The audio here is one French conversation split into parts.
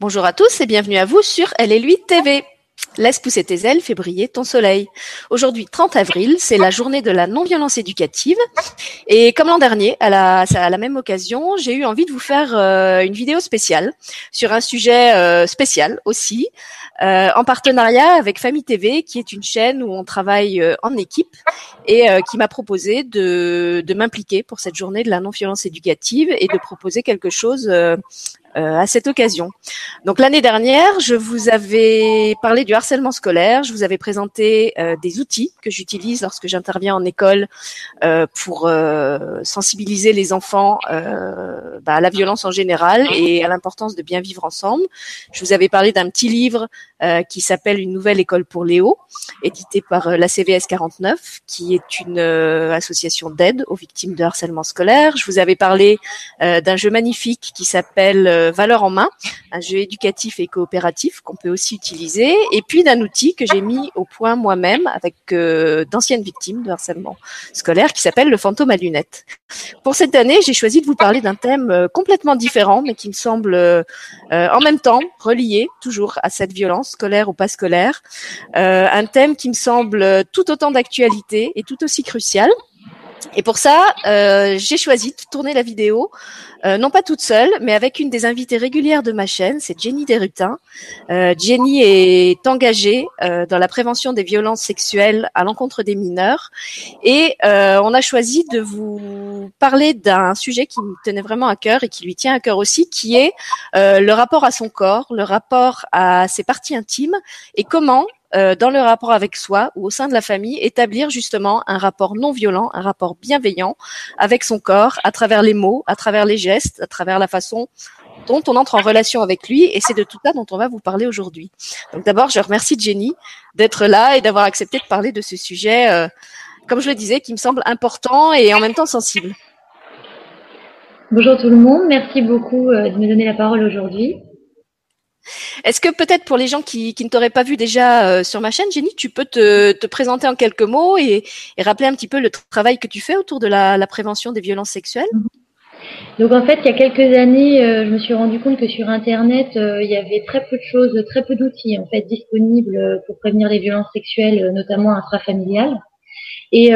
Bonjour à tous et bienvenue à vous sur Elle et lui TV. Laisse pousser tes ailes, fais briller ton soleil. Aujourd'hui, 30 avril, c'est la journée de la non-violence éducative. Et comme l'an dernier, à la, même occasion, j'ai eu envie de vous faire euh, une vidéo spéciale sur un sujet euh, spécial aussi, euh, en partenariat avec Famille TV, qui est une chaîne où on travaille en équipe et qui m'a proposé de, de m'impliquer pour cette journée de la non-violence éducative et de proposer quelque chose euh, à cette occasion. Donc l'année dernière, je vous avais parlé du harcèlement scolaire, je vous avais présenté euh, des outils que j'utilise lorsque j'interviens en école euh, pour sensibiliser les enfants bah, à la violence en général et à l'importance de bien vivre ensemble. Je vous avais parlé d'un petit livre qui s'appelle Une nouvelle école pour Léo, édité par la CVS 49, qui est une association d'aide aux victimes de harcèlement scolaire. Je vous avais parlé d'un jeu magnifique qui s'appelle euh, valeur en main, un jeu éducatif et coopératif qu'on peut aussi utiliser, et puis d'un outil que j'ai mis au point moi-même avec euh, d'anciennes victimes de harcèlement scolaire qui s'appelle le fantôme à lunettes. Pour cette année, j'ai choisi de vous parler d'un thème euh, complètement différent, mais qui me semble en même temps relié toujours à cette violence scolaire ou pas scolaire, un thème qui me semble tout autant d'actualité et tout aussi crucial. Et pour ça, euh, j'ai choisi de tourner la vidéo, euh, non pas toute seule, mais avec une des invitées régulières de ma chaîne, c'est Jenny Desrutins. Euh, Jenny est engagée dans la prévention des violences sexuelles à l'encontre des mineurs, et on a choisi de vous parler d'un sujet qui me tenait vraiment à cœur et qui lui tient à cœur aussi, qui est le rapport à son corps, le rapport à ses parties intimes, et comment euh, dans le rapport avec soi ou au sein de la famille, établir justement un rapport non violent, un rapport bienveillant avec son corps, à travers les mots, à travers les gestes, à travers la façon dont on entre en relation avec lui, et c'est de tout ça dont on va vous parler aujourd'hui. Donc d'abord, je remercie Jenny d'être là et d'avoir accepté de parler de ce sujet, euh, comme je le disais, qui me semble important et en même temps sensible. Bonjour tout le monde, merci beaucoup euh, de me donner la parole aujourd'hui. Est-ce que peut-être pour les gens qui, ne t'auraient pas vu déjà euh, sur ma chaîne, Jenny, tu peux te, présenter en quelques mots et, rappeler un petit peu le travail que tu fais autour de la, prévention des violences sexuelles? Donc en fait, il y a quelques années, euh, je me suis rendu compte que sur Internet, euh, il y avait très peu de choses, très peu d'outils en fait disponibles pour prévenir les violences sexuelles, notamment intrafamiliales. Et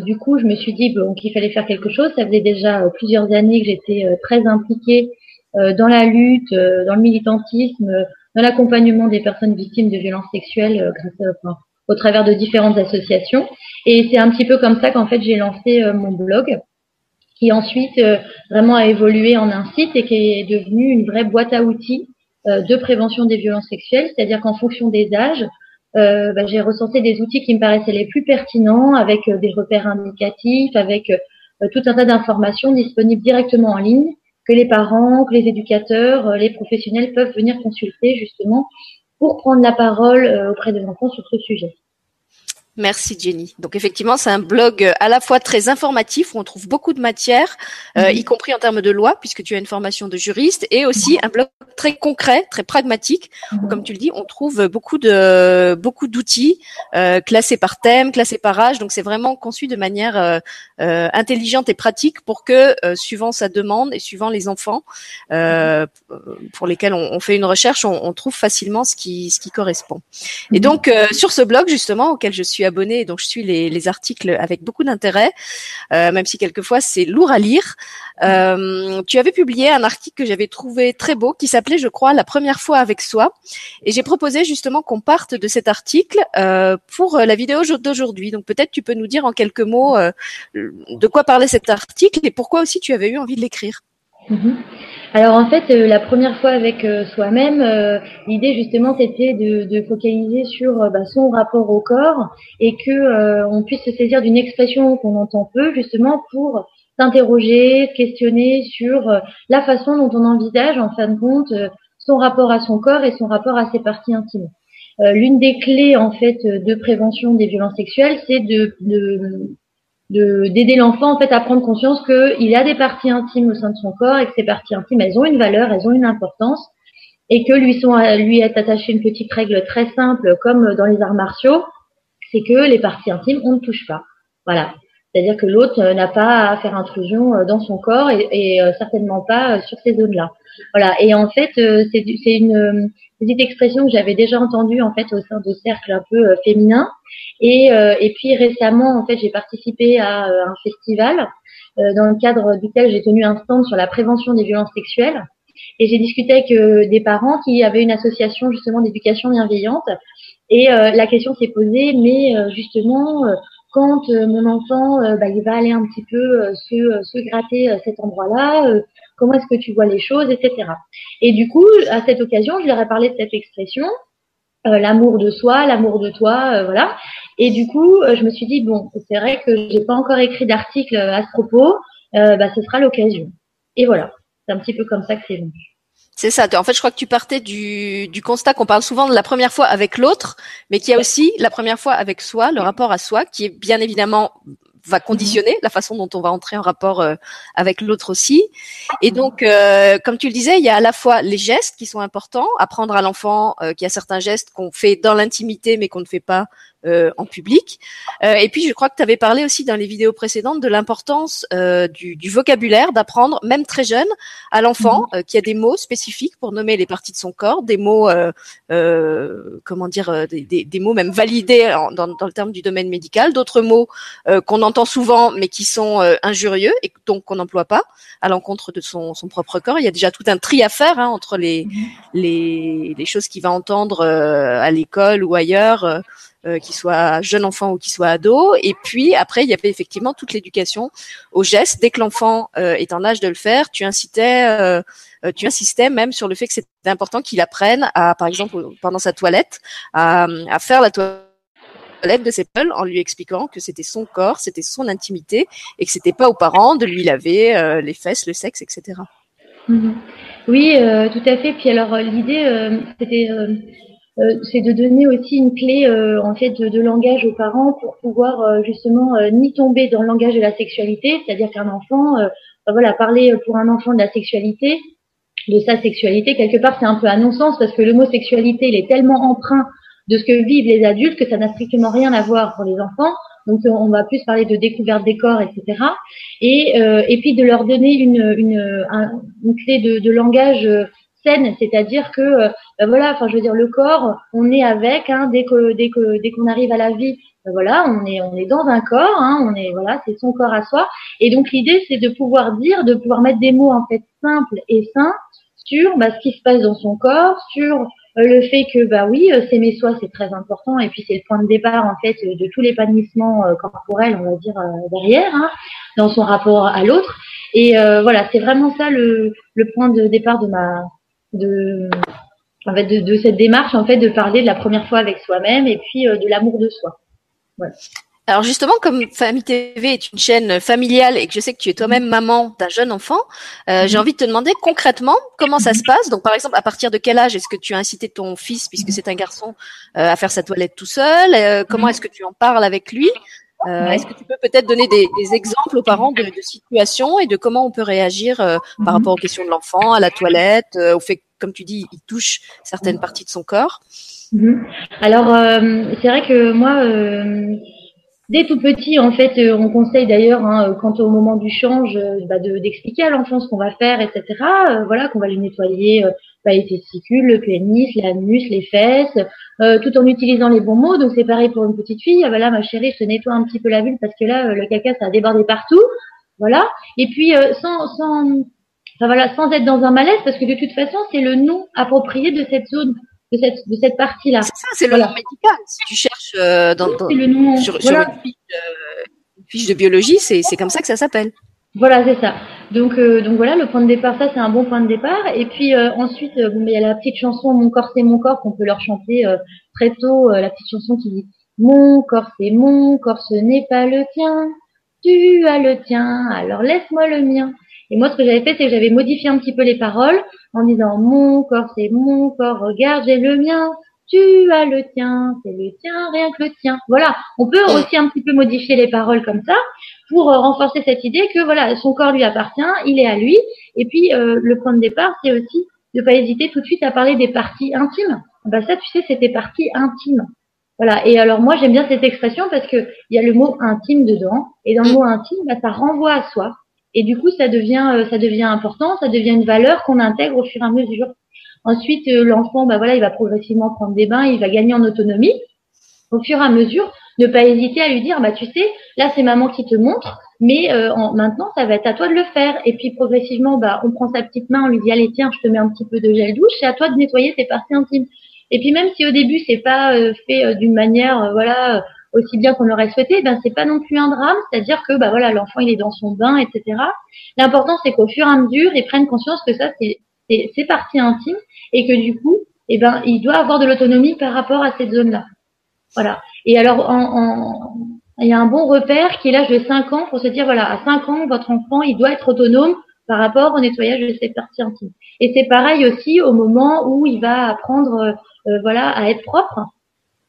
du coup, je me suis dit bon, qu'il fallait faire quelque chose. Ça faisait déjà plusieurs années que j'étais très impliquée dans la lutte, euh, dans le militantisme, dans l'accompagnement des personnes victimes de violences sexuelles euh, grâce au travers de différentes associations. Et c'est un petit peu comme ça qu'en fait j'ai lancé mon blog, qui ensuite vraiment a évolué en un site et qui est devenu une vraie boîte à outils de prévention des violences sexuelles, c'est-à-dire qu'en fonction des âges, euh, bah, j'ai recensé des outils qui me paraissaient les plus pertinents, avec des repères indicatifs, avec tout un tas d'informations disponibles directement en ligne que les parents, que les éducateurs, euh, les professionnels peuvent venir consulter justement pour prendre la parole euh, auprès des enfants sur ce sujet. Merci Jenny. Donc effectivement, c'est un blog euh, à la fois très informatif où on trouve beaucoup de matière, euh, mhm. y compris en termes de loi, puisque tu as une formation de juriste, et aussi un blog très concret, très pragmatique, où, mhm. comme tu le dis, on trouve beaucoup de beaucoup d'outils euh, classés par thème, classés par âge. Donc c'est vraiment conçu de manière euh, euh intelligente et pratique pour que, suivant sa demande et suivant les enfants pour lesquels on, on, fait une recherche, on, on, trouve facilement ce qui ce qui correspond. Et mhm. donc sur ce blog justement auquel je suis abonné donc je suis les, articles avec beaucoup d'intérêt, euh, même si quelquefois c'est lourd à lire. Euh, tu avais publié un article que j'avais trouvé très beau, qui s'appelait, je crois, La première fois avec soi, et j'ai proposé justement qu'on parte de cet article euh, pour la vidéo d'aujourd'hui. Donc peut-être tu peux nous dire en quelques mots de quoi parlait cet article et pourquoi aussi tu avais eu envie de l'écrire. Mm-hmm. Alors en fait, euh, la première fois avec euh, soi-même, euh, l'idée justement c'était de, focaliser sur bah, son rapport au corps et que on puisse se saisir d'une expression qu'on entend peu justement pour s'interroger, questionner sur la façon dont on envisage en fin de compte son rapport à son corps et son rapport à ses parties intimes. L'une des clés en fait de prévention des violences sexuelles, c'est de, de d'aider l'enfant en fait à prendre conscience qu'il a des parties intimes au sein de son corps et que ces parties intimes elles ont une valeur, elles ont une importance et que lui sont lui est attaché une petite règle très simple comme dans les arts martiaux, c'est que les parties intimes on ne touche pas. Voilà. C'est-à-dire que l'autre n'a pas à faire intrusion dans son corps et, certainement pas sur ces zones-là. Voilà. Et en fait, c'est une petite expression que j'avais déjà entendue en fait au sein de cercles un peu féminins. Et, et puis récemment, en fait, j'ai participé à un festival dans le cadre duquel j'ai tenu un stand sur la prévention des violences sexuelles. Et j'ai discuté avec euh, des parents qui avaient une association justement d'éducation bienveillante. Et euh, la question s'est posée, mais euh, justement, quand mon enfant bah, il va aller un petit peu se, se gratter cet endroit-là, comment est-ce que tu vois les choses, etc. Et du coup, à cette occasion, je leur ai parlé de cette expression, l'amour de soi, l'amour de toi, voilà. Et du coup, je me suis dit bon, c'est vrai que j'ai pas encore écrit d'article à ce propos, bah, ce sera l'occasion. Et voilà. C'est un petit peu comme ça que c'est venu. C'est ça. En fait, je crois que tu partais du, du constat qu'on parle souvent de la première fois avec l'autre, mais qu'il y a aussi la première fois avec soi, le rapport à soi, qui est bien évidemment va conditionner la façon dont on va entrer en rapport euh, avec l'autre aussi. Et donc, euh, comme tu le disais, il y a à la fois les gestes qui sont importants, apprendre à l'enfant euh, qu'il y a certains gestes qu'on fait dans l'intimité mais qu'on ne fait pas euh, en public. Euh, et puis, je crois que tu avais parlé aussi dans les vidéos précédentes de l'importance euh, du, du, vocabulaire, d'apprendre, même très jeune, à l'enfant, mhm. qui a des mots spécifiques pour nommer les parties de son corps, des mots, comment dire, des, des, des, mots même validés dans, dans, le terme du domaine médical, d'autres mots qu'on entend souvent mais qui sont injurieux et donc qu'on n'emploie pas à l'encontre de son, son, propre corps. Il y a déjà tout un tri à faire hein, entre les, mhm. les, les, choses qu'il va entendre à l'école ou ailleurs euh, qu'il soit jeune enfant ou qu'il soit ado. Et puis après, il y avait effectivement toute l'éducation aux gestes. Dès que l'enfant euh, est en âge de le faire, tu incitais, euh, euh, tu insistais même sur le fait que c'était important qu'il apprenne à, par exemple, pendant sa toilette, à, faire la toilette de ses peuls en lui expliquant que c'était son corps, c'était son intimité et que c'était pas aux parents de lui laver les fesses, le sexe, etc. Mm-hmm. Oui, tout à fait. Puis alors l'idée, c'était euh, c'est de donner aussi une clé euh, en fait de, langage aux parents pour pouvoir euh, justement ni tomber dans le langage de la sexualité, c'est-à-dire qu'un enfant, bah voilà, parler pour un enfant de la sexualité, de sa sexualité, quelque part c'est un peu à non-sens parce que le mot sexualité il est tellement empreint de ce que vivent les adultes que ça n'a strictement rien à voir pour les enfants. Donc on va plus parler de découverte des corps, etc. Et, et puis de leur donner une, une, une clé de, de langage c'est-à-dire que euh, ben voilà, enfin je veux dire le corps, on est avec hein, dès que dès que dès qu'on arrive à la vie, ben voilà, on est on est dans un corps, hein, on est voilà, c'est son corps à soi. Et donc l'idée c'est de pouvoir dire, de pouvoir mettre des mots en fait simples et sains sur bah, ce qui se passe dans son corps, sur euh, le fait que bah oui, euh, s'aimer soi c'est très important et puis c'est le point de départ en fait de tout l'épanouissement corporel, on va dire derrière, hein, dans son rapport à l'autre. Et voilà, c'est vraiment ça le, le point de départ de ma de, en fait, de, cette démarche en fait de parler de la première fois avec soi-même et puis euh, de l'amour de soi. Alors justement, comme Famille TV est une chaîne familiale et que je sais que tu es toi-même maman d'un jeune enfant, euh, j'ai mhm. envie de te demander concrètement comment ça se passe. Donc par exemple, à partir de quel âge est-ce que tu as incité ton fils, puisque c'est un garçon, euh, à faire sa toilette tout seul? Comment mhm. est-ce que tu en parles avec lui? Euh, Est-ce que tu peux peut-être donner des, des, exemples aux parents de, de, situations et de comment on peut réagir euh, par mhm. rapport aux questions de l'enfant, à la toilette, euh, au fait, comme tu dis, il touche certaines parties de son corps? Mhm. Alors, euh, c'est vrai que moi, Dès tout petit, en fait, on conseille d'ailleurs, hein, quant au moment du change, bah, d'expliquer à l'enfant ce qu'on va faire, etc. voilà, qu'on va lui nettoyer bah, les testicules, le pénis, l'anus, les fesses, euh, tout en utilisant les bons mots. Donc c'est pareil pour une petite fille. Ah, là, ma chérie, je te nettoie un petit peu la vulve parce que là, euh, le caca, ça a débordé partout. Voilà. Et puis euh, sans, sans, enfin, voilà, sans être dans un malaise, parce que de toute façon, c'est le nom approprié de cette zone. De cette, de cette partie-là. C'est ça, c'est le nom médical. Si tu cherches dans, dans le nom, sur, sur une, fiche, une, fiche, de biologie, c'est comme ça que ça s'appelle. Voilà, c'est ça. Donc, euh, donc voilà, le point de départ, ça c'est un bon point de départ. Et puis euh, ensuite, euh, bon, il y a la petite chanson Mon corps c'est mon corps qu'on peut leur chanter très tôt. la petite chanson qui dit Mon corps c'est mon corps, ce n'est pas le tien. Tu as le tien, alors laisse-moi le mien. Et moi, ce que j'avais fait, c'est que j'avais modifié un petit peu les paroles en disant Mon corps c'est mon corps, regarde j'ai le mien tu as le tien, c'est le tien, rien que le tien. Voilà, on peut aussi un petit peu modifier les paroles comme ça pour euh, renforcer cette idée que voilà, son corps lui appartient, il est à lui. Et puis euh, le point de départ, c'est aussi de pas hésiter tout de suite à parler des parties intimes. Bah ça, tu sais, c'est des parties intimes. Voilà. Et alors moi j'aime bien cette expression parce que il y a le mot intime dedans, et dans le mm. mot intime, bah, ça renvoie à soi. Et du coup, ça devient, euh, ça devient important, ça devient une valeur qu'on intègre au fur et à mesure. Ensuite, euh, l'enfant, bah voilà, il va progressivement prendre des bains, il va gagner en autonomie. Au fur et à mesure, ne pas hésiter à lui dire, bah tu sais, là c'est maman qui te montre, mais euh, maintenant ça va être à toi de le faire. Et puis progressivement, bah on prend sa petite main, on lui dit allez tiens, je te mets un petit peu de gel douche, c'est à toi de nettoyer tes parties intimes. Et puis même si au début c'est pas fait d'une manière, voilà, aussi bien qu'on l'aurait souhaité, ben c'est pas non plus un drame, c'est-à-dire que bah voilà, l'enfant il est dans son bain, etc. L'important c'est qu'au fur et à mesure, il prenne conscience que ça c'est c'est partie intime et que du coup, eh ben il doit avoir de l'autonomie par rapport à cette zone-là. Voilà. Et alors en, il y a un bon repère qui est l'âge de 5 ans pour se dire voilà, à 5 ans, votre enfant il doit être autonome par rapport au nettoyage de ses parties intimes. Et c'est pareil aussi au moment où il va apprendre euh, voilà à être propre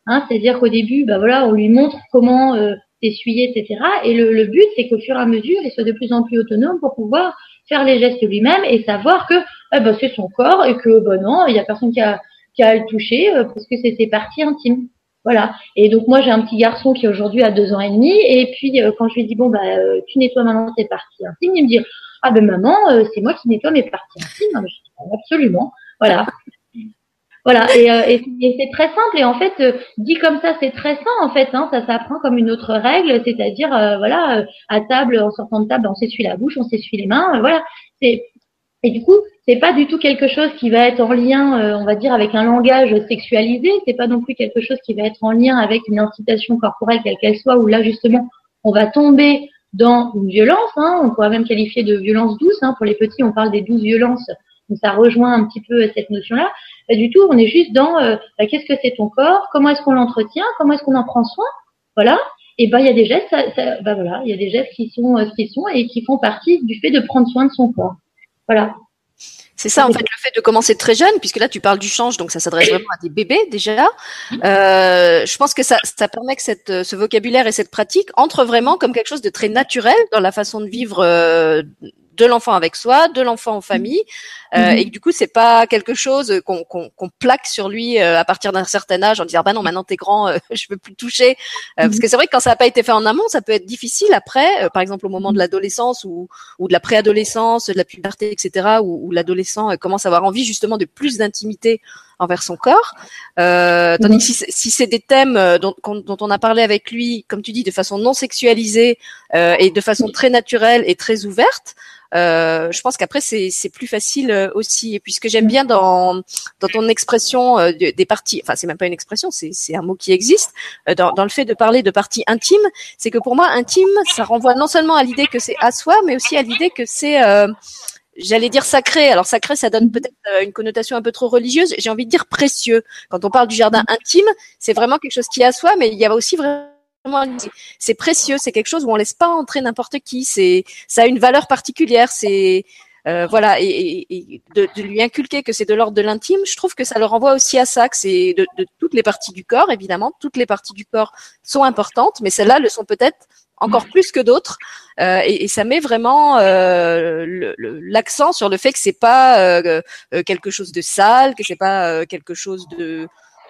Hein, C'est-à-dire qu'au début, bah voilà, on lui montre comment euh, s'essuyer, etc. Et le, le but, c'est qu'au fur et à mesure, il soit de plus en plus autonome pour pouvoir faire les gestes lui-même et savoir que eh ben, c'est son corps et que bah non, il n'y a personne qui a, qui a à le toucher euh, parce que c'est ses parties intimes. Voilà. Et donc moi j'ai un petit garçon qui aujourd'hui a deux ans et demi et puis euh, quand je lui dis bon bah tu nettoies maintenant tes parties intimes, il me dit ah ben maman c'est moi qui nettoie mes parties intimes. Absolument. Voilà. Voilà, et, euh, et, c'est très simple. Et en fait, euh, dit comme ça, c'est très sain. En fait, hein, ça s'apprend comme une autre règle, c'est-à-dire, euh, voilà, à table, en sortant de table, on s'essuie la bouche, on s'essuie les mains. voilà. Et du coup, c'est pas du tout quelque chose qui va être en lien, on va dire, avec un langage sexualisé. C'est pas non plus quelque chose qui va être en lien avec une incitation corporelle quelle qu'elle soit, où là justement, on va tomber dans une violence. Hein, on pourrait même qualifier de violence douce. Hein, pour les petits, on parle des douze violences. Donc ça rejoint un petit peu cette notion-là. Du tout, on est juste dans euh, bah, qu'est-ce que c'est ton corps, comment est-ce qu'on l'entretient, comment est-ce qu'on en prend soin, voilà. Et ben il y a des gestes, ça, bah, voilà, il y a des gestes qui sont euh, qui sont et qui font partie du fait de prendre soin de son corps, voilà. C'est ça, en fait, le fait de commencer très jeune, puisque là, tu parles du change, donc ça s'adresse vraiment à des bébés déjà. Euh, je pense que ça, ça permet que cette, ce vocabulaire et cette pratique entrent vraiment comme quelque chose de très naturel dans la façon de vivre euh, de l'enfant avec soi, de l'enfant en famille, euh, mhm. et du coup c'est pas quelque chose qu'on plaque sur lui euh, à partir d'un certain âge en disant bah non maintenant t'es grand, euh, je peux plus toucher, parce mhm. que c'est vrai que quand ça n'a pas été fait en amont, ça peut être difficile après, par exemple au moment de l'adolescence ou, ou de la préadolescence, de la puberté, etc., où, où l'adolescent commence à avoir envie justement de plus d'intimité envers son corps. Euh, tandis que si, si c'est des thèmes dont, dont, on a parlé avec lui, comme tu dis, de façon non sexualisée euh, et de façon très naturelle et très ouverte, euh, je pense qu'après c'est plus facile euh, aussi. Et puis ce que j'aime bien dans dans ton expression euh, des parties, enfin c'est même pas une expression, c'est c'est un mot qui existe dans, dans le fait de parler de parties intimes, c'est que pour moi intime, ça renvoie non seulement à l'idée que c'est à soi, mais aussi à l'idée que c'est j'allais dire sacré. Alors sacré, ça donne peut-être une connotation un peu trop religieuse. J'ai envie de dire précieux. Quand on parle du jardin intime, c'est vraiment quelque chose qui est à soi, mais il y a aussi vraiment c'est précieux, c'est quelque chose où on laisse pas entrer n'importe qui. C'est, ça a une valeur particulière. C'est euh, voilà, et, et de, de, lui inculquer que c'est de l'ordre de l'intime, je trouve que ça le renvoie aussi à ça, que c'est de, de, toutes les parties du corps, évidemment, toutes les parties du corps sont importantes, mais celles-là le sont peut-être encore plus que d'autres, euh, et, et, ça met vraiment euh, l'accent sur le fait que c'est pas euh, euh, quelque chose de sale, que c'est pas quelque chose de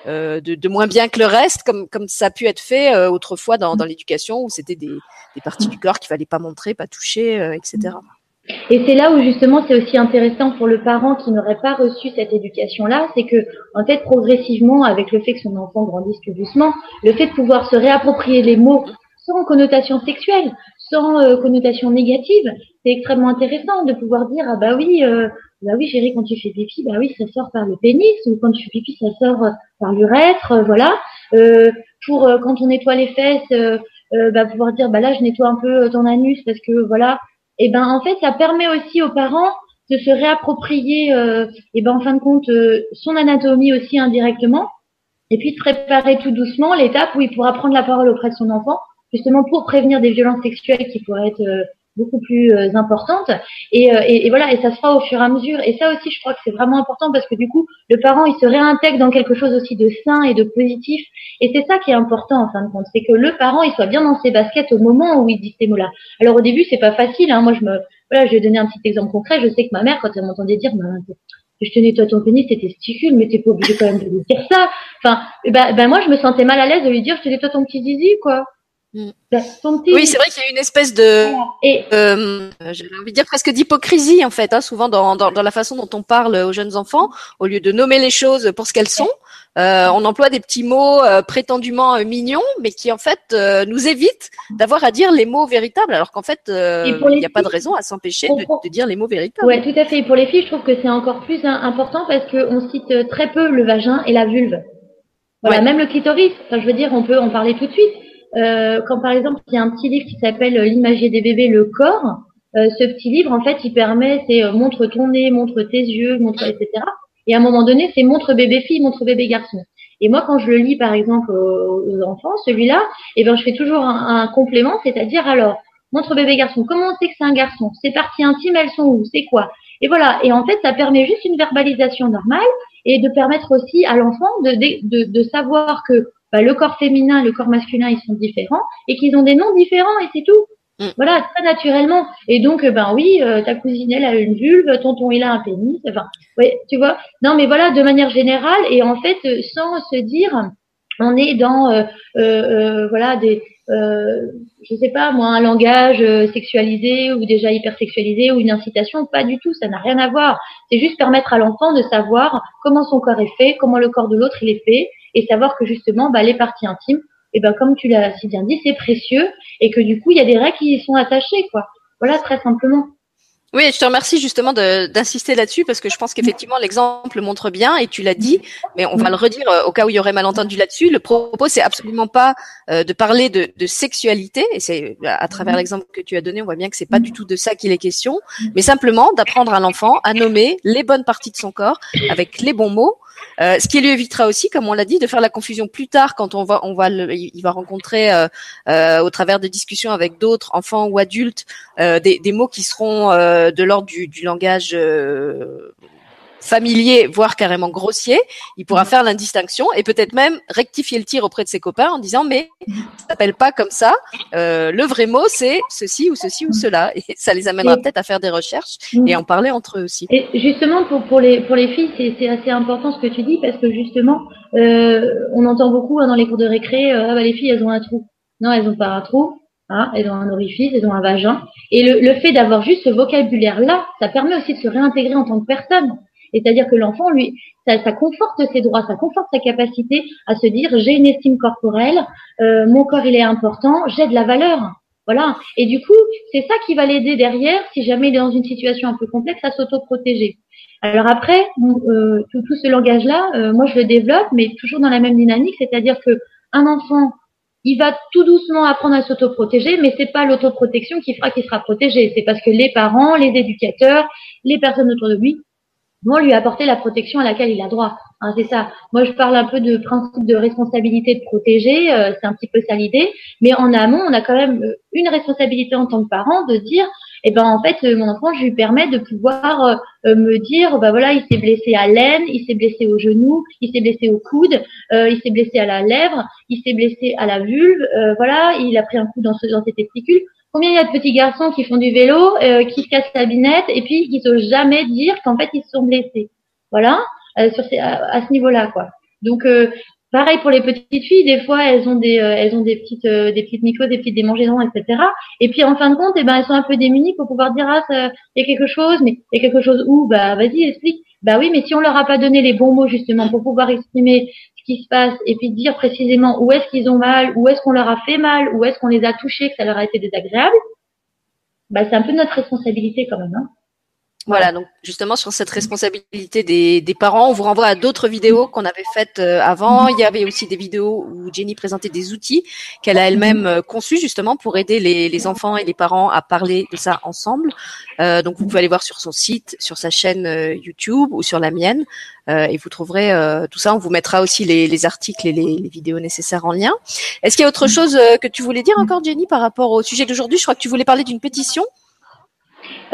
euh, de, de, moins bien que le reste, comme, comme ça a pu être fait euh, autrefois dans, dans l'éducation, où c'était des, des, parties du corps qu'il fallait pas montrer, pas toucher, euh, etc. Et c'est là où justement c'est aussi intéressant pour le parent qui n'aurait pas reçu cette éducation-là, c'est que en fait progressivement, avec le fait que son enfant grandisse plus doucement, le fait de pouvoir se réapproprier les mots sans connotation sexuelle, sans connotation négative, c'est extrêmement intéressant de pouvoir dire ah bah oui bah oui chérie quand tu fais pipi bah oui ça sort par le pénis ou quand tu fais pipi ça sort euh, par l'urètre euh, voilà. Euh, pour euh, quand on nettoie les fesses bah pouvoir dire bah là je nettoie un peu ton anus parce que voilà. Et ben en fait ça permet aussi aux parents de se réapproprier et ben en fin de compte son anatomie aussi indirectement et puis de préparer tout doucement l'étape où il pourra prendre la parole auprès de son enfant justement pour prévenir des violences sexuelles qui pourraient être beaucoup plus euh, importante et, euh, et, et, voilà et ça se fera au fur et à mesure. Et ça aussi je crois que c'est vraiment important parce que du coup le parent il se réintègre dans quelque chose aussi de sain et de positif. Et c'est ça qui est important en fin de compte. C'est que le parent il soit bien dans ses baskets au moment où il dit ces mots-là. Alors au début c'est pas facile hein, moi je me voilà je vais donner un petit exemple concret. Je sais que ma mère quand elle m'entendait dire bah, je te nettoie ton pénis, tes testicules, mais t'es pas obligé quand même de lui dire ça. Enfin, ben, ben moi, je me sentais mal à l'aise de lui dire, je te nettoie ton petit zizi, quoi. Mm. Oui, c'est vrai qu'il y a une espèce de, et... euh, j'ai envie de dire presque d'hypocrisie en fait, hein, souvent dans, dans, dans, la façon dont on parle aux jeunes enfants, au lieu de nommer les choses pour ce qu'elles sont, euh, on emploie des petits mots euh, prétendument euh, mignons, mais qui en fait euh, nous évitent d'avoir à dire les mots véritables, alors qu'en fait il n'y a pas de raison à s'empêcher de, de, dire les mots véritables. Ouais, tout à fait. Et pour les filles, je trouve que c'est encore plus important parce qu'on cite très peu le vagin et la vulve. Voilà, même le clitoris. Enfin, je veux dire, on peut en parler tout de suite. Euh, quand par exemple il y a un petit livre qui s'appelle euh, L'imagier des bébés, le corps, euh, ce petit livre en fait il permet, c'est montre ton nez, montre tes yeux, montre etc. Et à un moment donné c'est montre bébé fille, montre bébé garçon. Et moi quand je le lis par exemple aux, enfants, celui-là, eh ben je fais toujours un, un complément, c'est-à-dire alors montre bébé garçon, comment on sait que c'est un garçon? Ces parties intimes elles sont où? C'est quoi? Et voilà. Et en fait ça permet juste une verbalisation normale et de permettre aussi à l'enfant de, de, de savoir que bah, le corps féminin et le corps masculin, ils sont différents et qu'ils ont des noms différents et c'est tout. Mm. Voilà, très naturellement. Et donc, euh, ben oui, euh, ta cousine, elle a une vulve, tonton, il a un pénis. Enfin, ouais, tu vois. Non, mais voilà, de manière générale et en fait, euh, sans se dire, on est dans, euh, voilà, des, euh, je sais pas moi, un langage sexualisé ou déjà hypersexualisé ou une incitation. Pas du tout, ça n'a rien à voir. C'est juste permettre à l'enfant de savoir comment son corps est fait, comment le corps de l'autre il est fait, et savoir que justement, bah, les parties intimes, et eh ben comme tu l'as si bien dit, c'est précieux et que du coup, il y a des règles qui y sont attachées, quoi. Voilà, très simplement. Oui, je te remercie justement d'insister là-dessus parce que je pense qu'effectivement l'exemple montre bien et tu l'as dit, mais on va le redire euh, au cas où il y aurait malentendu là-dessus. Le propos c'est absolument pas euh, de parler de, sexualité et c'est à travers l'exemple que tu as donné, on voit bien que c'est pas du tout de ça qu'il est question, mais simplement d'apprendre à l'enfant à nommer les bonnes parties de son corps avec les bons mots euh, ce qui lui évitera aussi, comme on l'a dit, de faire la confusion plus tard quand on va, on va, il va rencontrer euh, euh, au travers de discussions avec d'autres enfants ou adultes des, mots qui seront de l'ordre du, langage familier, voire carrément grossier, il pourra faire l'indistinction et peut-être même rectifier le tir auprès de ses copains en disant mais ça s'appelle pas comme ça. Euh, le vrai mot c'est ceci ou ceci ou cela et ça les amènera peut-être à faire des recherches et en parler entre eux aussi. Et justement pour pour les pour les filles c'est assez important ce que tu dis parce que justement euh, on entend beaucoup hein, dans les cours de récré euh, ah bah les filles elles ont un trou. Non elles ont pas un trou. Hein, elles ont un orifice, elles ont un vagin. Et le, le fait d'avoir juste ce vocabulaire-là, ça permet aussi de se réintégrer en tant que personne. C'est-à-dire que l'enfant, lui, ça, conforte ses droits, ça conforte sa capacité à se dire j'ai une estime corporelle, euh, mon corps il est important, j'ai de la valeur. Voilà. Et du coup, c'est ça qui va l'aider derrière, si jamais il est dans une situation un peu complexe, à s'autoprotéger. Alors après, euh, tout, tout, ce langage-là, euh, moi je le développe, mais toujours dans la même dynamique, c'est-à-dire que un enfant, il va tout doucement apprendre à s'autoprotéger, mais c'est pas l'autoprotection qui fera qu'il sera protégé. C'est parce que les parents, les éducateurs, les personnes autour de lui vont lui apporter la protection à laquelle il a droit. Hein, c'est ça. Moi, je parle un peu de principe de responsabilité de protéger, euh, c'est un petit peu ça l'idée. Mais en amont, on a quand même euh, une responsabilité en tant que parent de dire, eh ben en fait, euh, mon enfant, je lui permets de pouvoir me dire, bah voilà, il s'est blessé à l'aine, il s'est blessé au genou, il s'est blessé au coude, il s'est blessé à la lèvre, il s'est blessé à la vulve, voilà, il a pris un coup dans, dans ses testicules. Combien il y a de petits garçons qui font du vélo, euh, qui se cassent la binette et puis qui n'osent jamais dire qu'en fait ils se sont blessés. Voilà, euh, sur à, ce niveau-là quoi. Donc euh, pareil pour les petites filles, des fois elles ont des elles ont des petites des petites mycoses, des petites démangeaisons, etc. Et puis en fin de compte, eh ben elles sont un peu démunies pour pouvoir dire ah il y a quelque chose, mais il y a quelque chose où? Bah vas-y explique. Bah oui, mais si on leur a pas donné les bons mots justement pour pouvoir exprimer qui se passe et puis dire précisément où est-ce qu'ils ont mal, où est-ce qu'on leur a fait mal, où est-ce qu'on les a touchés, que ça leur a été désagréable, bah, c'est un peu notre responsabilité quand même. Hein. Voilà, donc justement sur cette responsabilité des, des parents, on vous renvoie à d'autres vidéos qu'on avait faites euh, avant. Il y avait aussi des vidéos où Jenny présentait des outils qu'elle a elle-même euh, conçus justement pour aider les, les, enfants et les parents à parler de ça ensemble. Euh, donc vous pouvez aller voir sur son site, sur sa chaîne euh, YouTube ou sur la mienne, euh, et vous trouverez tout ça. On vous mettra aussi les, les articles et les, les, vidéos nécessaires en lien. Est-ce qu'il y a autre chose que tu voulais dire encore, Jenny, par rapport au sujet d'aujourd'hui? Je crois que tu voulais parler d'une pétition.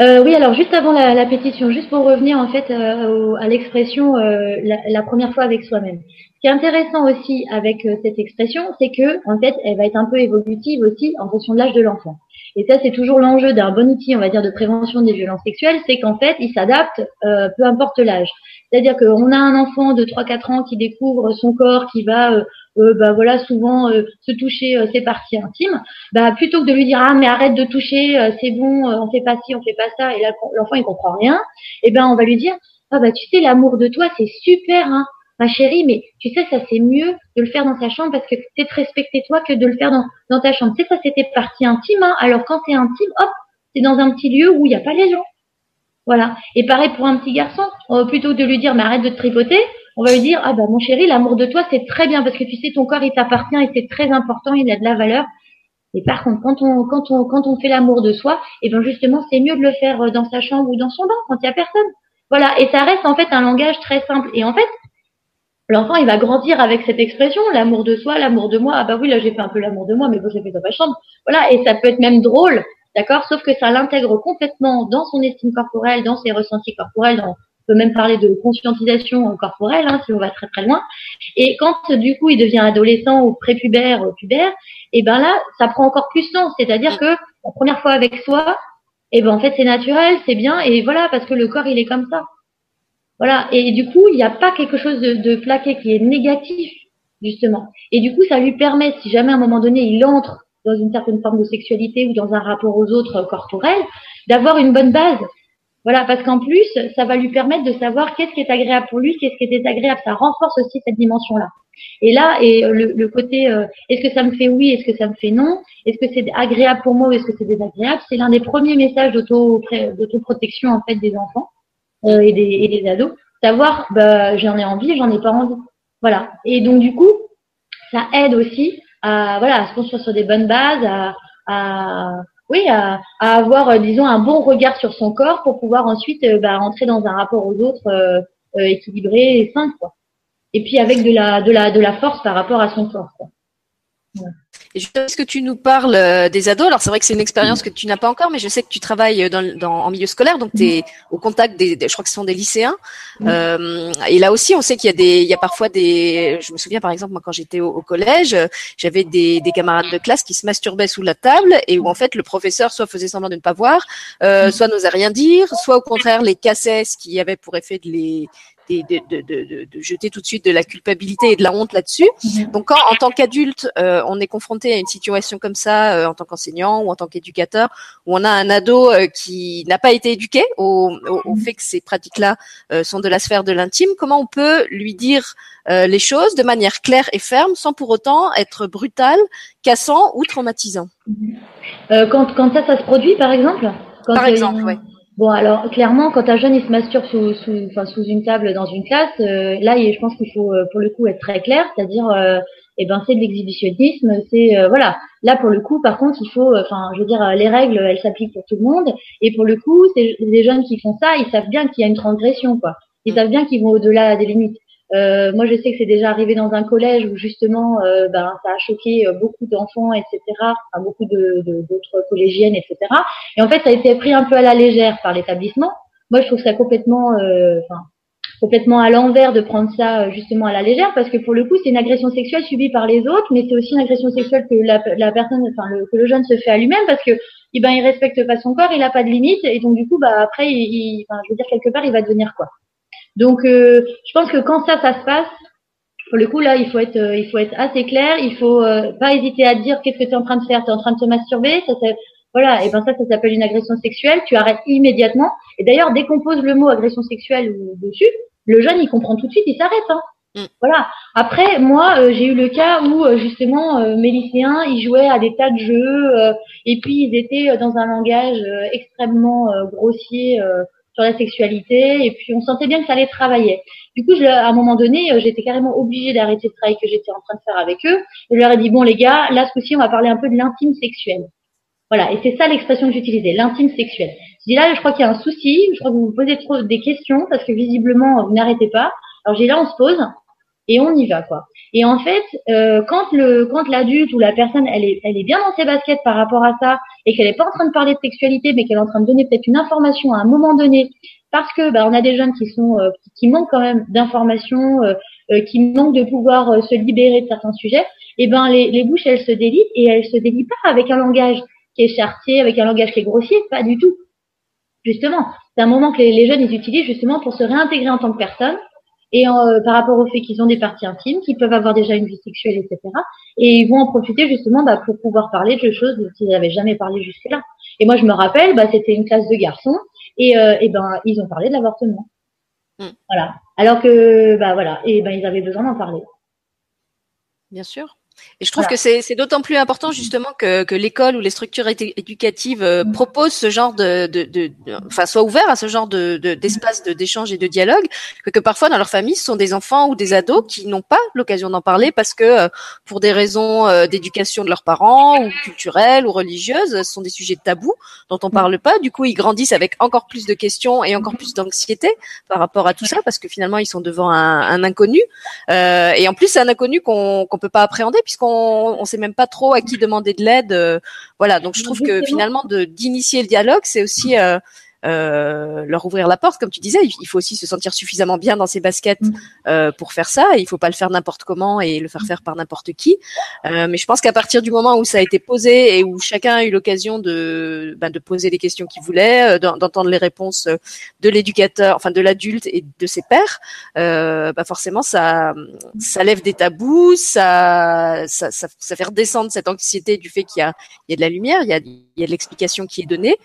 Euh, oui, alors juste avant la, la, pétition, juste pour revenir en fait euh, à l'expression euh, la, la, première fois avec soi-même. Ce qui est intéressant aussi avec euh, cette expression, c'est que en fait, elle va être un peu évolutive aussi en fonction de l'âge de l'enfant. Et ça, c'est toujours l'enjeu d'un bon outil, on va dire, de prévention des violences sexuelles, c'est qu'en fait, il s'adapte euh, peu importe l'âge. C'est-à-dire qu'on a un enfant de 3-4 ans qui découvre son corps, qui va euh, bah voilà souvent se toucher ses parties intimes, bah plutôt que de lui dire ah mais arrête de toucher, c'est bon, on fait pas ci, on fait pas ça, et l'enfant il comprend rien, et ben on va lui dire ah bah tu sais l'amour de toi c'est super hein, ma chérie, mais tu sais, ça c'est mieux de le faire dans sa chambre parce que c'est te respecter toi que de le faire dans, dans ta chambre. Tu sais, ça c'était partie intime, hein? alors quand c'est intime, hop, c'est dans un petit lieu où il n'y a pas les gens. Voilà. Et pareil pour un petit garçon, euh, plutôt que de lui dire mais arrête de te tripoter, on va lui dire ah bah mon chéri, l'amour de toi c'est très bien parce que tu sais ton corps il t'appartient et c'est très important, il a de la valeur. Et par contre, quand on quand on quand on fait l'amour de soi, et eh ben justement c'est mieux de le faire euh, dans sa chambre ou dans son bain quand il y a personne. Voilà. Et ça reste en fait un langage très simple. Et en fait, l'enfant il va grandir avec cette expression, l'amour de soi, l'amour de moi. Ah bah oui, là j'ai fait un peu l'amour de moi, mais bon, j'ai fait dans ma chambre. Voilà, et ça peut être même drôle, d'accord? Sauf que ça l'intègre complètement dans son estime corporelle, dans ses ressentis corporels, on peut même parler de conscientisation corporelle, hein, si on va très très loin. Et quand du coup il devient adolescent ou prépubère, ou pubère, et ben là, ça prend encore plus sens. C'est-à-dire que la première fois avec soi, et ben en fait c'est naturel, c'est bien, et voilà, parce que le corps il est comme ça. Voilà. Et du coup, il n'y a pas quelque chose de, de, plaqué qui est négatif, justement. Et du coup, ça lui permet, si jamais à un moment donné, il entre dans une certaine forme de sexualité ou dans un rapport aux autres corporels, d'avoir une bonne base. Voilà, parce qu'en plus, ça va lui permettre de savoir qu'est-ce qui est agréable pour lui, qu'est-ce qui est désagréable. Ça renforce aussi cette dimension-là. Et là, et le, le côté, euh, est-ce que ça me fait oui, est-ce que ça me fait non, est-ce que c'est agréable pour moi est-ce que c'est désagréable, c'est l'un des premiers messages d'autoprotection en fait des enfants. Euh, et, des, et des ados, savoir bah, j'en ai envie, j'en ai pas envie. Voilà. Et donc du coup, ça aide aussi à voilà à se construire sur des bonnes bases, à, à oui, à, à, avoir, euh, disons, un bon regard sur son corps pour pouvoir ensuite euh, bah, rentrer dans un rapport aux autres euh, équilibré et sain, quoi. Et puis avec de la, de la, de la force par rapport à son corps. Quoi. Et ce que tu nous parles euh, des ados, alors c'est vrai que c'est une expérience que tu n'as pas encore, mais je sais que tu travailles dans, dans en milieu scolaire, donc tu es au contact des, je crois que ce sont des lycéens. Euh, et là aussi, on sait qu'il y a des, il y a parfois des, je me souviens par exemple moi quand j'étais au, collège, j'avais des, des, camarades de classe qui se masturbaient sous la table et où en fait le professeur soit faisait semblant de ne pas voir, euh, soit n'osait rien dire, soit au contraire les cassait, ce qui avait pour effet de les de, de, de, jeter tout de suite de la culpabilité et de la honte là-dessus. Mhm. Donc quand en tant qu'adulte, euh, on est confronté à une situation comme ça, euh, en tant qu'enseignant ou en tant qu'éducateur, où on a un ado euh, qui n'a pas été éduqué au, au, mhm. fait que ces pratiques-là sont de la sphère de l'intime, comment on peut lui dire les choses de manière claire et ferme sans pour autant être brutal, cassant ou traumatisant? Mhm. quand, quand ça, ça se produit, par exemple? Par exemple, oui. Bon, alors clairement, quand un jeune il se masturbe sous, sous, enfin, sous une table dans une classe, euh, là, je pense qu'il faut euh, pour le coup être très clair, c'est-à-dire, euh, eh ben, c'est de l'exhibitionnisme, c'est euh, voilà. Là, pour le coup, par contre, il faut, enfin, je veux dire, les règles, elles s'appliquent pour tout le monde, et pour le coup, c'est les jeunes qui font ça, ils savent bien qu'il y a une transgression, quoi. Ils savent bien qu'ils vont au-delà des limites. Euh, moi, je sais que c'est déjà arrivé dans un collège où justement, euh, ben, ça a choqué euh, beaucoup d'enfants, etc., enfin, beaucoup de, d'autres collégiennes, etc. Et en fait, ça a été pris un peu à la légère par l'établissement. Moi, je trouve ça complètement, euh, enfin, complètement à l'envers de prendre ça justement à la légère, parce que pour le coup, c'est une agression sexuelle subie par les autres, mais c'est aussi une agression sexuelle que la, personne, enfin, le, que le jeune se fait à lui-même, parce que eh ben, il respecte pas son corps, il a pas de limite, et donc du coup, bah après, il, enfin, je veux dire quelque part, il va devenir quoi donc, euh, je pense que quand ça, ça se passe, pour le coup, là, il faut être, euh, il faut être assez clair. Il faut euh, pas hésiter à dire qu'est-ce que tu es en train de faire. Tu es en train de te masturber. Ça, voilà. Et ben ça, ça s'appelle une agression sexuelle. Tu arrêtes immédiatement. Et d'ailleurs, dès qu'on pose le mot agression sexuelle dessus, le jeune, il comprend tout de suite. Il s'arrête. Hein. Mm. Voilà. Après, moi, j'ai eu le cas où justement mes lycéens, ils jouaient à des tas de jeux et puis ils étaient dans un langage extrêmement grossier sur la sexualité, et puis on sentait bien que ça allait travailler. Du coup, je, à un moment donné, euh, j'étais carrément obligée d'arrêter le travail que j'étais en train de faire avec eux. Et je leur ai dit, bon les gars, là ce coup-ci, on va parler un peu de l'intime sexuel. Voilà, et c'est ça l'expression que j'utilisais, l'intime sexuel. Je dis là, je crois qu'il y a un souci, je crois que vous vous posez trop des questions, parce que visiblement, vous n'arrêtez pas. Alors j'ai là, on se pose, et on y va quoi. Et en fait, euh, quand le quand l'adulte ou la personne elle est elle est bien dans ses baskets par rapport à ça et qu'elle est pas en train de parler de sexualité mais qu'elle est en train de donner peut-être une information à un moment donné parce que bah, on a des jeunes qui sont euh, qui manquent quand même d'informations, euh, qui manquent de pouvoir se libérer de certains sujets, et ben les, les bouches elles se délient et elles se délient pas avec un langage qui est chartier, avec un langage qui est grossier, pas du tout. Justement, c'est un moment que les, jeunes ils utilisent justement pour se réintégrer en tant que personne et euh, par rapport au fait qu'ils ont des parties intimes, qu'ils peuvent avoir déjà une vie sexuelle, etc. Et ils vont en profiter justement bah, pour pouvoir parler de choses dont ils n'avaient jamais parlé jusque-là. Et moi, je me rappelle, bah, c'était une classe de garçons et, euh, et ben ils ont parlé de l'avortement. Hmm. Voilà. Alors que bah voilà, et ben ils avaient besoin d'en parler. Bien sûr. Et je trouve que c'est d'autant plus important justement que, que l'école ou les structures éducatives euh, mm. proposent ce genre de, de, de, enfin, soit ouverts à ce genre de d'espace de, d'échange et de dialogue, que, que, parfois dans leur famille ce sont des enfants ou des ados qui n'ont pas l'occasion d'en parler parce que euh, pour des raisons euh, d'éducation de leurs parents ou culturelles ou religieuses, ce sont des sujets tabous dont on parle pas. Du coup, ils grandissent avec encore plus de questions et encore plus d'anxiété par rapport à tout ça parce que finalement ils sont devant un, un inconnu. Euh, et en plus c'est un inconnu qu'on qu'on peut pas appréhender puisqu'on on sait même pas trop à qui demander de l'aide. Euh, voilà, donc je trouve que finalement d'initier le dialogue, c'est aussi euh, euh, leur ouvrir la porte, comme tu disais. Il faut aussi se sentir suffisamment bien dans ses baskets mm. euh, pour faire ça. Il faut pas le faire n'importe comment et le faire faire par n'importe qui. Euh, mais je pense qu'à partir du moment où ça a été posé et où chacun a eu l'occasion de, ben, de poser les questions qu'il voulait, euh, d'entendre les réponses de l'éducateur, enfin de l'adulte et de ses pairs, euh, ben forcément ça, ça lève des tabous, ça, ça, ça, ça fait redescendre cette anxiété du fait qu'il y a, il y a de la lumière, il y a, y a de l'explication qui est donnée.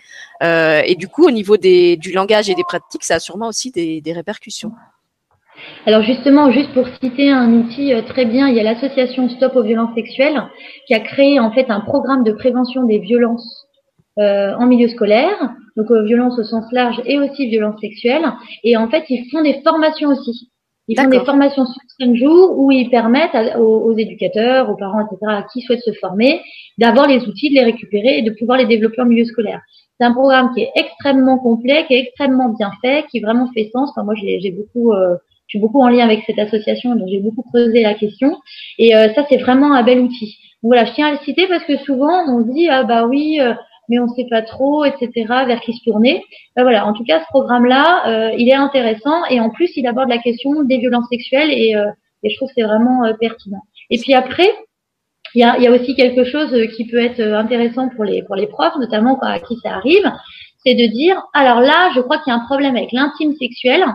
Euh, et du coup, au niveau des, du langage et des pratiques, ça a sûrement aussi des, répercussions. Alors justement, juste pour citer un outil euh, très bien, il y a l'association Stop aux violences sexuelles qui a créé en fait un programme de prévention des violences euh, en milieu scolaire, donc violences au sens large et aussi violences sexuelles. Et en fait, ils font des formations aussi. Ils font des formations sur cinq jours où ils permettent aux, éducateurs, aux parents, etc., qui souhaitent se former, d'avoir les outils, de les récupérer et de pouvoir les développer en milieu scolaire. C'est un programme qui est extrêmement complet, qui est extrêmement bien fait, qui vraiment fait sens. Enfin, moi, j'ai beaucoup, euh, je suis beaucoup en lien avec cette association, donc j'ai beaucoup creusé la question. Et euh, ça, c'est vraiment un bel outil. Donc voilà, je tiens à le citer parce que souvent, on dit ah bah oui, euh, mais on sait pas trop, etc. Vers qui se tourner. Ben voilà, en tout cas, ce programme-là, il est intéressant et en plus, il aborde la question des violences sexuelles et, et je trouve que c'est vraiment pertinent. Et puis après, il y a, y a aussi quelque chose qui peut être intéressant pour les pour les profs, notamment à qui ça arrive, c'est de dire alors là, je crois qu'il y a un problème avec l'intime sexuel.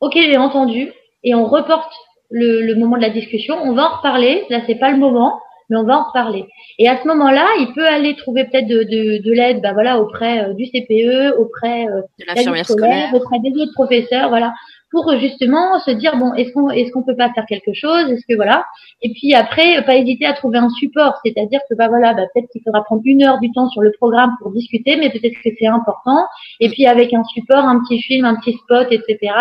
Ok, j'ai entendu, et on reporte le, le, moment de la discussion. On va en reparler. Là, c'est pas le moment, mais on va en reparler. Et à ce moment-là, il peut aller trouver peut-être de, de, de l'aide, bah voilà, auprès euh, du CPE, auprès euh, de l'infirmière scolaire, auprès des autres professeurs, voilà, pour justement se dire bon est-ce qu'on est-ce qu'on peut pas faire quelque chose? Est-ce que voilà. Et puis après pas hésiter à trouver un support. C'est-à-dire que bah voilà bah, peut-être qu'il faudra prendre une heure du temps sur le programme pour discuter mais peut-être que c'est important. Et puis avec un support un petit film un petit spot etc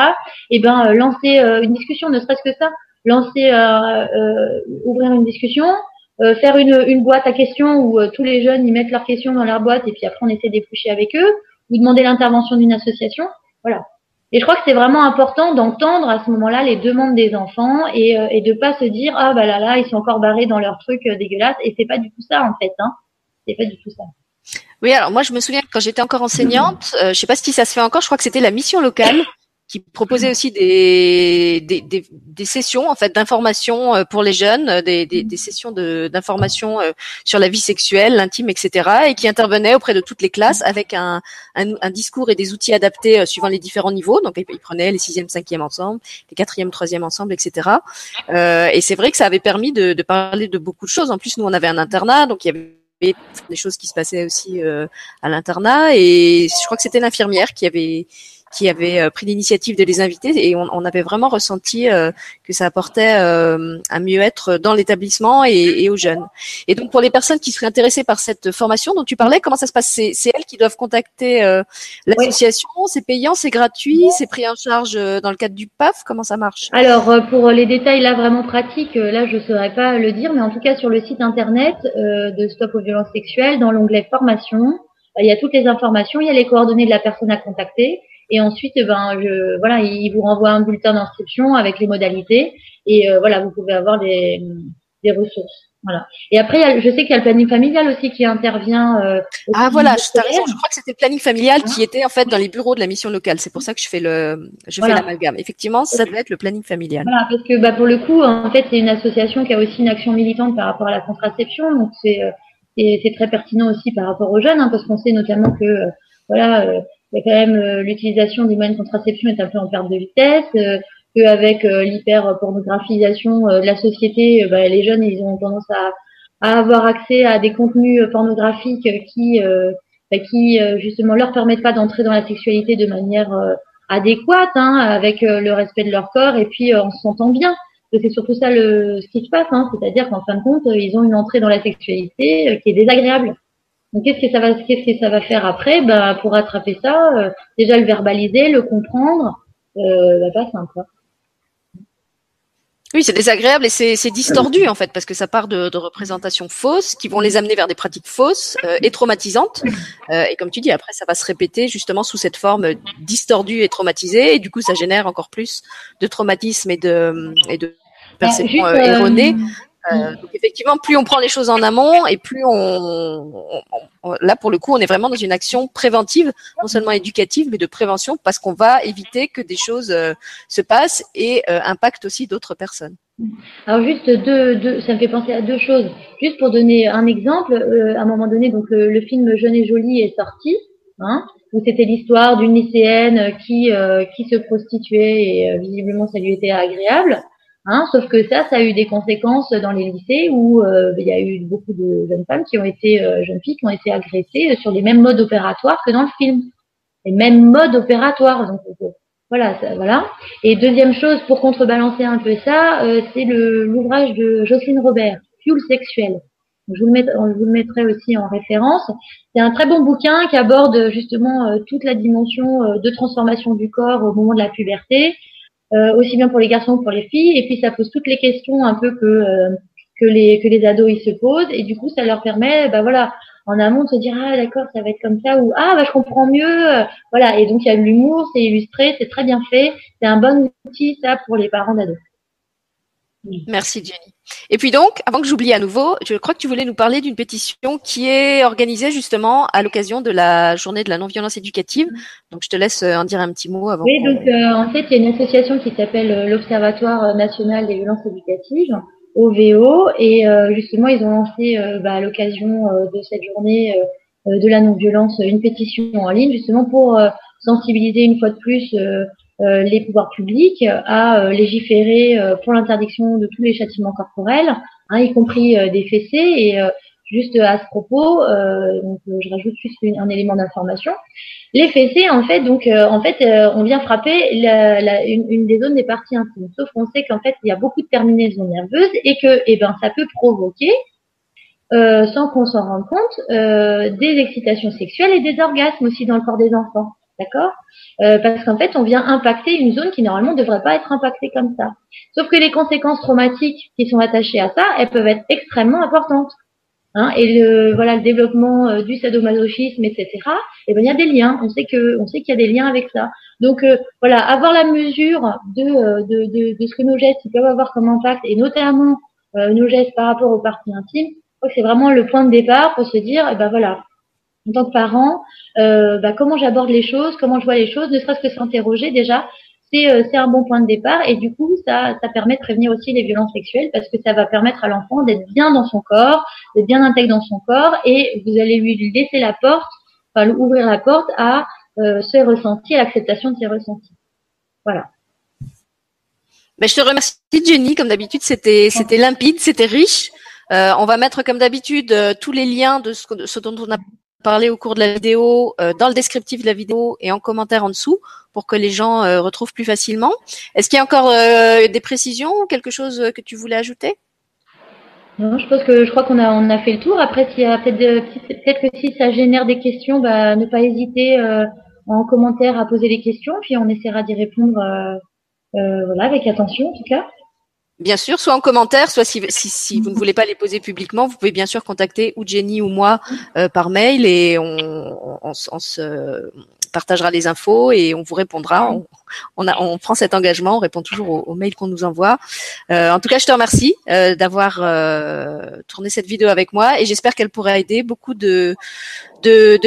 et ben euh, lancer euh, une discussion ne serait-ce que ça. Lancer euh, euh ouvrir une discussion faire une, une boîte à questions où tous les jeunes y mettent leurs questions dans leur boîte et puis après on essaie d'éplucher avec eux ou demander l'intervention d'une association. Voilà. Et je crois que c'est vraiment important d'entendre à ce moment-là les demandes des enfants et, euh, et de pas se dire ah bah là là ils sont encore barrés dans leur truc euh, dégueulasse. Et c'est pas du tout ça en fait hein. C'est pas du tout ça. Oui alors moi je me souviens quand j'étais encore enseignante euh, je sais pas si ça se fait encore je crois que c'était la mission locale qui proposait aussi des, des, des, des sessions en fait d'information euh, pour les jeunes, euh, des, des, des sessions d'information euh, sur la vie sexuelle, l'intime, etc. et qui intervenait auprès de toutes les classes avec un, un, un discours et des outils adaptés suivant les différents niveaux. Donc ils prenaient les sixième, cinquième ensemble, les quatrième, troisième ensemble, etc. Euh, et c'est vrai que ça avait permis de, de parler de beaucoup de choses. En plus, nous on avait un internat, donc il y avait des choses qui se passaient aussi euh, à l'internat et je crois que c'était l'infirmière qui avait qui avait euh, pris l'initiative de les inviter et on, on avait vraiment ressenti euh, que ça apportait euh, un mieux-être dans l'établissement et, et, aux jeunes. Et donc pour les personnes qui seraient intéressées par cette formation dont tu parlais, comment ça se passe? C'est elles qui doivent contacter l'association, c'est payant, c'est gratuit, c'est pris en charge dans le cadre du PAF, comment ça marche? Alors pour les détails là vraiment pratiques, là je ne saurais pas le dire, mais en tout cas sur le site internet de Stop aux violences sexuelles, dans l'onglet formation, il y a toutes les informations, il y a les coordonnées de la personne à contacter. Et ensuite, eh ben, je, voilà, il vous renvoie un bulletin d'inscription avec les modalités. Et euh, voilà, vous pouvez avoir des, des ressources. Voilà. Et après, je sais qu'il y a le planning familial aussi qui intervient. Euh, ah voilà, je, raison, je crois que c'était le planning familial qui était en fait dans les bureaux de la mission locale. C'est pour ça que je fais le, je fais l'amalgame. Effectivement, ça doit être le planning familial. Voilà, parce que bah, pour le coup, en fait, c'est une association qui a aussi une action militante par rapport à la contraception. Donc c'est euh, c'est très pertinent aussi par rapport aux jeunes, hein, parce qu'on sait notamment que euh, voilà, quand même l'utilisation des moyens de contraception est un peu en perte de vitesse, qu'avec l'hyper pornographisation de la société, bah, les jeunes ils ont tendance à, à, avoir accès à des contenus pornographiques qui bah, qui justement leur permettent pas d'entrer dans la sexualité de manière adéquate, hein, avec le respect de leur corps et puis en se sentant bien c'est surtout ça le, ce qui se passe, hein, c'est-à-dire qu'en fin de compte, ils ont une entrée dans la sexualité euh, qui est désagréable. Donc qu'est-ce que ça va, qu'est-ce que ça va faire après? Ben pour rattraper ça, euh, déjà le verbaliser, le comprendre, euh, bah, pas simple. Oui, c'est désagréable et c'est distordu en fait parce que ça part de, de, représentations fausses qui vont les amener vers des pratiques fausses euh, et traumatisantes. Euh, et comme tu dis, après ça va se répéter justement sous cette forme distordue et traumatisée et du coup ça génère encore plus de traumatisme et de et de perceptions euh, erronées euh, donc effectivement, plus on prend les choses en amont et plus on, là pour le coup, on est vraiment dans une action préventive, non seulement éducative, mais de prévention, parce qu'on va éviter que des choses euh, se passent et euh, impactent aussi d'autres personnes. Alors juste deux, deux, ça me fait penser à deux choses. Juste pour donner un exemple, à un moment donné, donc le, film Jeune et Jolie est sorti, hein, où c'était l'histoire d'une lycéenne qui qui se prostituait et visiblement ça lui était agréable. Hein, sauf que ça, ça a eu des conséquences dans les lycées où euh, il y a eu beaucoup de jeunes femmes qui ont été, euh, jeunes filles qui ont été agressées sur les mêmes modes opératoires que dans le film, les mêmes modes opératoires. Donc euh, voilà, ça, voilà. Et deuxième chose pour contrebalancer un peu ça, c'est le l'ouvrage de Jocelyne Robert, Fuel sexuel. Je vous, le je vous le mettrai aussi en référence. C'est un très bon bouquin qui aborde justement toute la dimension de transformation du corps au moment de la puberté, euh, aussi bien pour les garçons que pour les filles. Et puis ça pose toutes les questions un peu que euh, que les que les ados ils se posent. Et du coup, ça leur permet, bah voilà, en amont de se dire ah d'accord, ça va être comme ça ou ah bah je comprends mieux. Voilà. Et donc il y a de l'humour, c'est illustré, c'est très bien fait. C'est un bon outil ça pour les parents d'ados. Merci Jenny. Et puis donc, avant que j'oublie à nouveau, je crois que tu voulais nous parler d'une pétition qui est organisée justement à l'occasion de la journée de la non-violence éducative. Donc je te laisse euh, en dire un petit mot avant. Oui, donc euh, en fait, il y a une association qui s'appelle euh, l'Observatoire national des violences éducatives, OVO, et justement, ils ont lancé bah, à l'occasion de cette journée de la non-violence une pétition en ligne, justement pour sensibiliser une fois de plus euh, les pouvoirs publics à euh, légiférer euh, pour l'interdiction de tous les châtiments corporels, hein, y compris des fessées. Et juste à ce propos, donc, je rajoute juste un élément d'information. Les fessées, en fait, donc en fait, on vient frapper une, des zones des parties intimes. Sauf qu'on sait qu'en fait, il y a beaucoup de terminaisons nerveuses et que, eh ben, ça peut provoquer euh, sans qu'on s'en rende compte, euh, des excitations sexuelles et des orgasmes aussi dans le corps des enfants. D'accord? Euh, Parce qu'en fait, on vient impacter une zone qui normalement ne devrait pas être impactée comme ça. Sauf que les conséquences traumatiques qui sont attachées à ça, elles peuvent être extrêmement importantes. Hein, et le voilà le développement euh, du sadomasochisme, etc. Et eh ben il y a des liens. On sait que on sait qu'il y a des liens avec ça. Donc euh, voilà, avoir la mesure de, de, de, de, ce que nos gestes peuvent avoir comme impact, et notamment nos gestes par rapport aux parties intimes, c'est vraiment le point de départ pour se dire, eh ben voilà, en tant que parent, euh, bah, comment j'aborde les choses, comment je vois les choses, ne serait-ce que s'interroger déjà, c'est euh, un bon point de départ et du coup ça, ça permet de prévenir aussi les violences sexuelles parce que ça va permettre à l'enfant d'être bien dans son corps, d'être bien intégré dans son corps et vous allez lui laisser la porte, enfin ouvrir la porte à euh, ses ressentis, à l'acceptation de ses ressentis. Voilà. Ben, je te remercie Jenny, comme d'habitude c'était c'était limpide, c'était riche. Euh, on va mettre comme d'habitude euh, tous les liens de ce, de ce, dont on a parler au cours de la vidéo, euh, dans le descriptif de la vidéo et en commentaire en dessous pour que les gens euh, retrouvent plus facilement. Est-ce qu'il y a encore euh, des précisions ou quelque chose que tu voulais ajouter? Non, je pense que je crois qu'on a on a fait le tour. Après, s'il y a peut-être peut-être que si ça génère des questions, bah, ne pas hésiter en commentaire à poser les questions, puis on essaiera d'y répondre voilà avec attention en tout cas. Bien sûr, soit en commentaire, soit si, si, si, vous ne voulez pas les poser publiquement, vous pouvez bien sûr contacter ou Jenny ou moi euh, par mail et on, se partagera les infos et on vous répondra. On, prend cet engagement, on répond toujours aux, mails qu'on nous envoie. Euh, en tout cas, je te remercie euh, d'avoir tourné cette vidéo avec moi et j'espère qu'elle pourra aider beaucoup de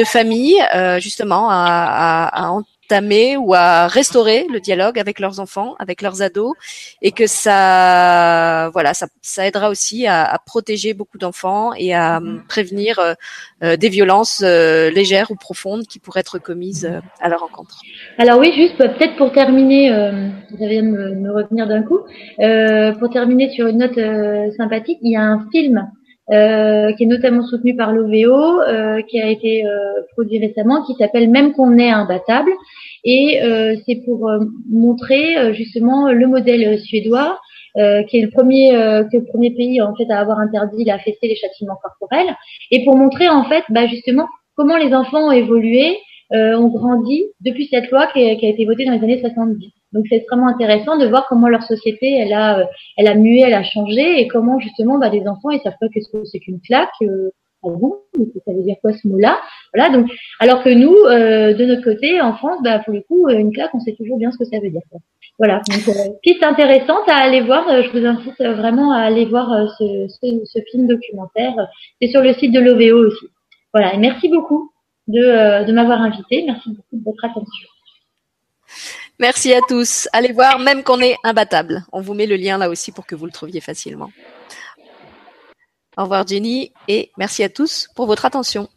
familles justement à, à, à entamer ou à restaurer le dialogue avec leurs enfants, avec leurs ados, et que ça, voilà, ça, ça aidera aussi à, à protéger beaucoup d'enfants et à mm-hmm. prévenir euh, euh, des violences euh, légères ou profondes qui pourraient être commises à leur encontre. Alors oui, juste peut-être pour terminer, vous avez me, me revenir d'un coup, pour terminer sur une note sympathique, il y a un film euh, qui est notamment soutenu par l'OVO, euh, qui a été euh, produit récemment, qui s'appelle Même qu'on est imbattable. Et c'est pour montrer justement le modèle suédois, qui est le premier, que le premier pays en fait à avoir interdit la fessée les châtiments corporels, et pour montrer en fait bah, justement comment les enfants ont évolué, ont grandi depuis cette loi qui a, qui a été votée dans les années 70. Donc c'est extrêmement intéressant de voir comment leur société elle a euh, elle a mué, elle a changé et comment justement bah, les enfants ils savent pas qu'est-ce que c'est qu'une claque. Euh, ça veut dire quoi ce mot-là Voilà donc alors que nous euh, de notre côté en France bah pour le coup une claque on sait toujours bien ce que ça veut dire. Quoi. Voilà donc euh, piste intéressante à aller voir. je vous incite vraiment à aller voir ce, ce, ce, film documentaire. C'est sur le site de l'OVO aussi. Voilà et merci beaucoup de, de m'avoir invité. Merci beaucoup de votre attention. Merci à tous. Allez voir, même qu'on est imbattable. On vous met le lien là aussi pour que vous le trouviez facilement. Au revoir Jenny et merci à tous pour votre attention.